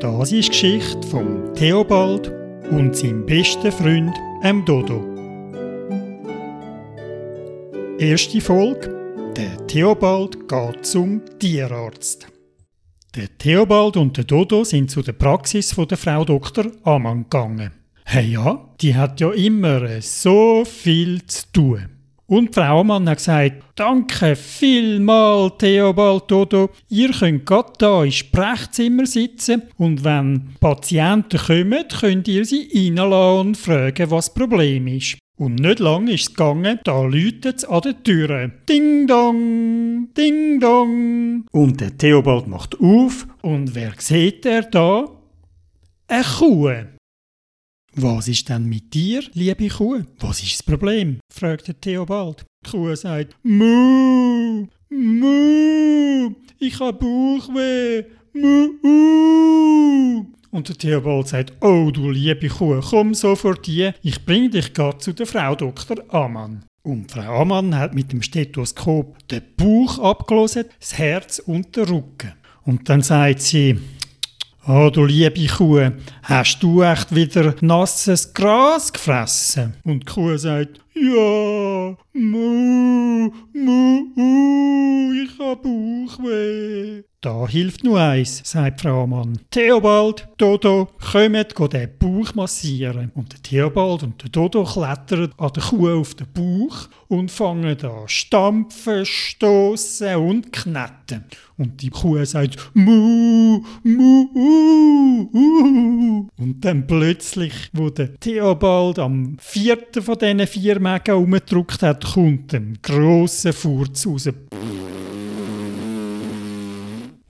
Das ist die Geschichte von Theobald und seinem besten Freund, dem Dodo. Erste Folge. Der Theobald geht zum Tierarzt. Der Theobald und der Dodo sind zu der Praxis von der Frau Dr. Amann gegangen. Hey ja, die hat ja immer so viel zu tun. Und Frau Amann hat gesagt, danke vielmal, Theobald Dodo. Ihr könnt gerade hier im Sprechzimmer sitzen und wenn Patienten kommen, könnt ihr sie reinlassen und fragen, was das Problem ist. Und nicht lange ist es gegangen, da läutet es an der Tür. Ding dong, ding dong. Und der Theobald macht auf und wer sieht er da? Eine Kuh. Was ist denn mit dir, liebe Kuh? Was ist das Problem? fragt der Theobald. Die Kuh sagt, Mu, Mu, ich habe Bauchweh, Mu. Und der Theobald sagt, oh du liebe Kuh, komm sofort hier, ich bring dich gerade zu der Frau Dr. Amann. Und Frau Amann hat mit dem Stethoskop den Bauch abgelesen, das Herz und den Rücken. Und dann sagt sie, Oh, du liebe Kuh, hast du echt wieder nasses Gras gefressen? Und die Kuh sagt, ja, mu, mu, Bauchweh. Da hilft nur eins, sagt Frau Mann. Theobald, Dodo, kommt den Bauch massieren. Und der Theobald und der Dodo klettern an der Kuh auf den Bauch und fangen an stampfen, stoßen und knetten. Und die Kuh sagt Mu, Mu, uh, uh. Und dann plötzlich, wo der Theobald am vierten von diesen vier Mägen umgedrückt hat, kommt ein grosser Furz raus.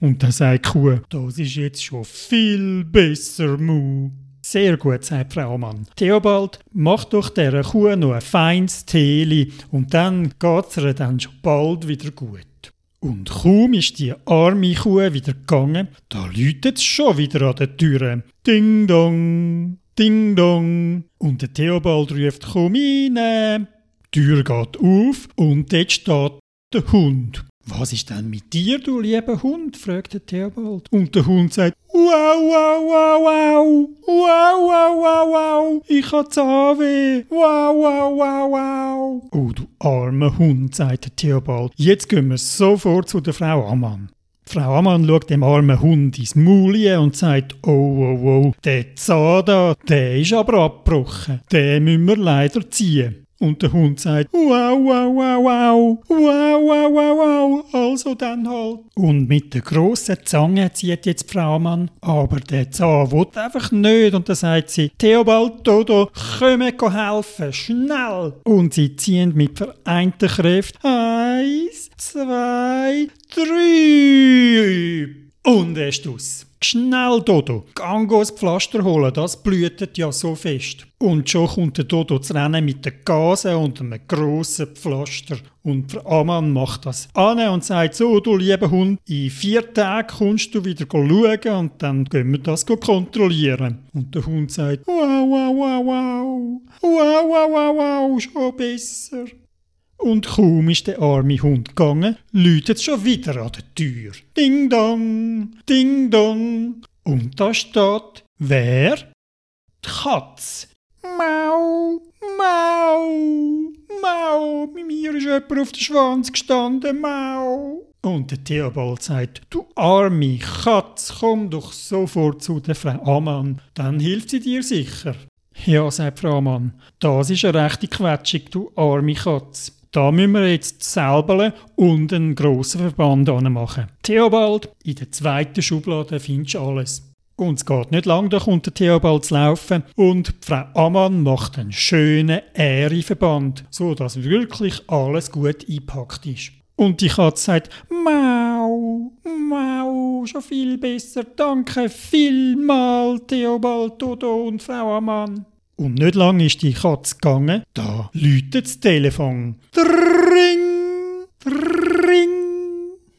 Und dann sagt die Kuh, das ist jetzt schon viel besser, Mu. Sehr gut, sagt Frau Mann. Theobald, mach doch dieser Kuh noch ein feines Teeli und dann geht's ihr dann schon bald wieder gut. Und kaum ist die arme Kuh wieder gegangen, da läutet es schon wieder an der Tür. Ding dong, ding dong. Und der Theobald ruft, komm rein. Die Tür geht auf und dort steht der Hund. Was ist denn mit dir, du lieber Hund? fragt der Theobald. Und der Hund sagt, wow, wow, wow, wow, wow, wow, wow, wow, ich hab Zahnweh, wow, wow, wow, wow. Oh, du armer Hund, sagt der Theobald. Jetzt gehen wir sofort zu der Frau Ammann. Frau Ammann schaut dem armen Hund ins Maul und sagt, oh, oh, oh, der Zahn da, der ist aber abgebrochen. Den müssen wir leider ziehen. Und der Hund sagt, wow, wow, wow, wow, wow, wow, wow, wow, also dann halt. Und mit der grossen Zange zieht jetzt die Frau Mann, aber der Zahn will einfach nicht. Und dann sagt sie, Theobald, Dodo, komm helfen, schnell. Und sie ziehen mit vereinten Kräften, eins, zwei, drei. Und er ist aus. Schnell, Dodo, gang das Pflaster holen, das blühtet ja so fest. Und schon kommt der Dodo zu rennen mit den Gasen und einem grossen Pflaster. Und der Amann macht das an und sagt so, du lieber Hund, in vier Tagen kommst du wieder schauen und dann gehen wir das kontrollieren. Und der Hund sagt, wow, wow, wow, wow, wow, wow, wow, wow, schon besser. Und kaum ist der arme Hund gegangen, läutet schon wieder an der Tür. Ding dong, ding dong. Und da steht, wer? Die Katz. Mau, mau, mau. Bei mir ist jemand auf den Schwanz gestanden, mau. Und der Theobald sagt, du arme Katz, komm doch sofort zu der Frau Amann, dann hilft sie dir sicher. Ja, sagt Frau Amann, das ist eine rechte Quetschung, du arme Katz. Da müssen wir jetzt selber und einen grossen Verband machen. Theobald, in der zweiten Schublade findest du alles. Und es geht nicht lang, da kommt der Theobald zu laufen und Frau Ammann macht einen schönen Ehreverband, so dass wirklich alles gut eingepackt ist. Und die Katze sagt, Mau, Mau, schon viel besser, danke vielmal, Theobald, Dodo und Frau Ammann. Und nicht lange ist die Katze gegangen, da läutet das Telefon. Dring, dring.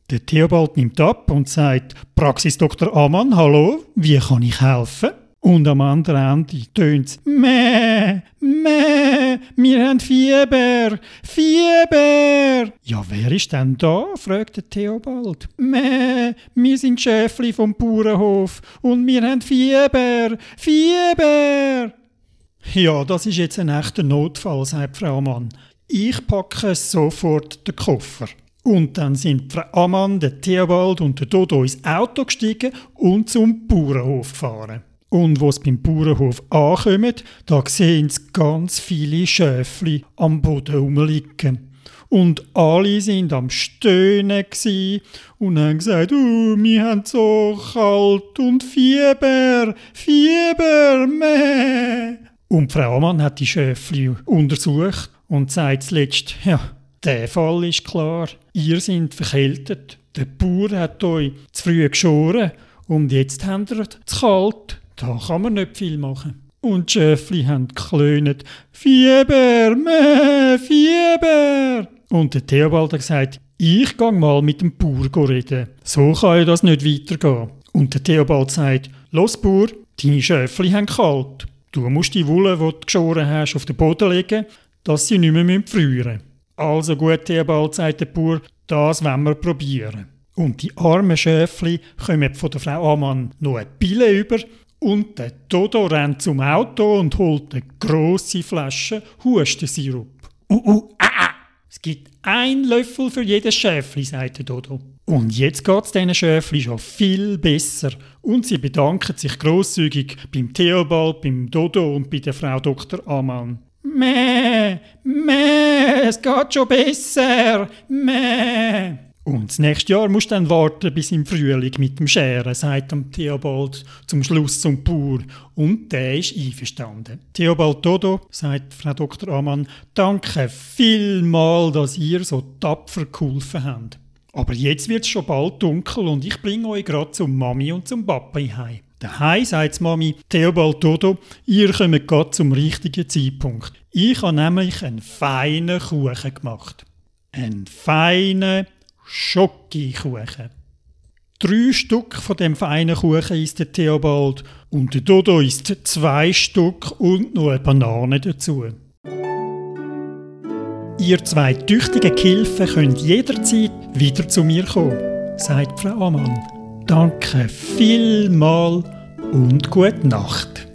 Der Theobald nimmt ab und sagt, Praxis Dr. Amann, hallo, wie kann ich helfen? Und am anderen Ende tönt es, meh, meh. Wir haben Fieber, Fieber. Ja, wer ist denn da? fragte Theobald. Meh, wir sind Schäfli vom Bauernhof und wir haben Fieber, Fieber. Ja, das ist jetzt ein echter Notfall, sagt Frau Mann. Ich packe sofort den Koffer. Und dann sind Frau Ammann, der Theobald und der Dodo ins Auto gestiegen und zum Bauernhof gefahren. Und wo sie beim Bauernhof ankommen, da sehen sie ganz viele Schäfli am Boden rumliegen. Und alle sind am Stöhnen und haben gesagt, oh, wir haben so kalt und Fieber, Fieber, meh. Und Frau Ammann hat die Schäfli untersucht und sagt zuletzt, ja, der Fall ist klar. Ihr seid verkältet. Der Bauer hat euch zu früh geschoren und jetzt habt ihr zu kalt. Da kann man nicht viel machen. Und die Schäfli haben geklönt. Fieber, meh, Fieber. Und der Theobald hat gesagt, ich gehe mal mit dem Bauer reden. So kann ja das nicht weitergehen. Und der Theobald sagt, los Bauer, deine Schäfli haben kalt. Du musst die Wolle, die du geschoren hast, auf den Boden legen, dass sie nicht mehr frieren müssen. Also gut, Theobald, sagt der Bauer, das wollen wir probieren. Und die armen Schäfli kommen von der Frau Amann noch eine Pille über und der Dodo rennt zum Auto und holt eine grosse Flasche Hustensirup. Uh, uh, ah, ah. Es gibt ein Löffel für jedes Schäfli, sagt der Dodo. Und jetzt geht es diesen Schäfli schon viel besser. Und sie bedanken sich grosszügig beim Theobald, beim Dodo und bei der Frau Dr. Amann. Meh, meh, es geht schon besser, meh. Das nächste Jahr musst du dann warten bis im Frühling mit dem Scheren, sagt Theobald zum Schluss zum Bauer. Und der ist einverstanden. Theobald Dodo, sagt Frau Dr. Amann, danke vielmal, dass ihr so tapfer geholfen habt. Aber jetzt wird es schon bald dunkel und ich bringe euch gerade zum Mami und zum Papa heim. Daheim sagt Mami, Theobald Dodo, ihr kommt gerade zum richtigen Zeitpunkt. Ich habe nämlich einen feinen Kuchen gemacht. Einen feinen Schokokuchen. Drei Stück von dem feinen Kuchen ist der Theobald und der Dodo isst zwei Stück und noch eine Banane dazu. Ihr zwei tüchtigen Gehilfen könnt jederzeit wieder zu mir kommen, sagt Frau Amann. Danke vielmal und gute Nacht.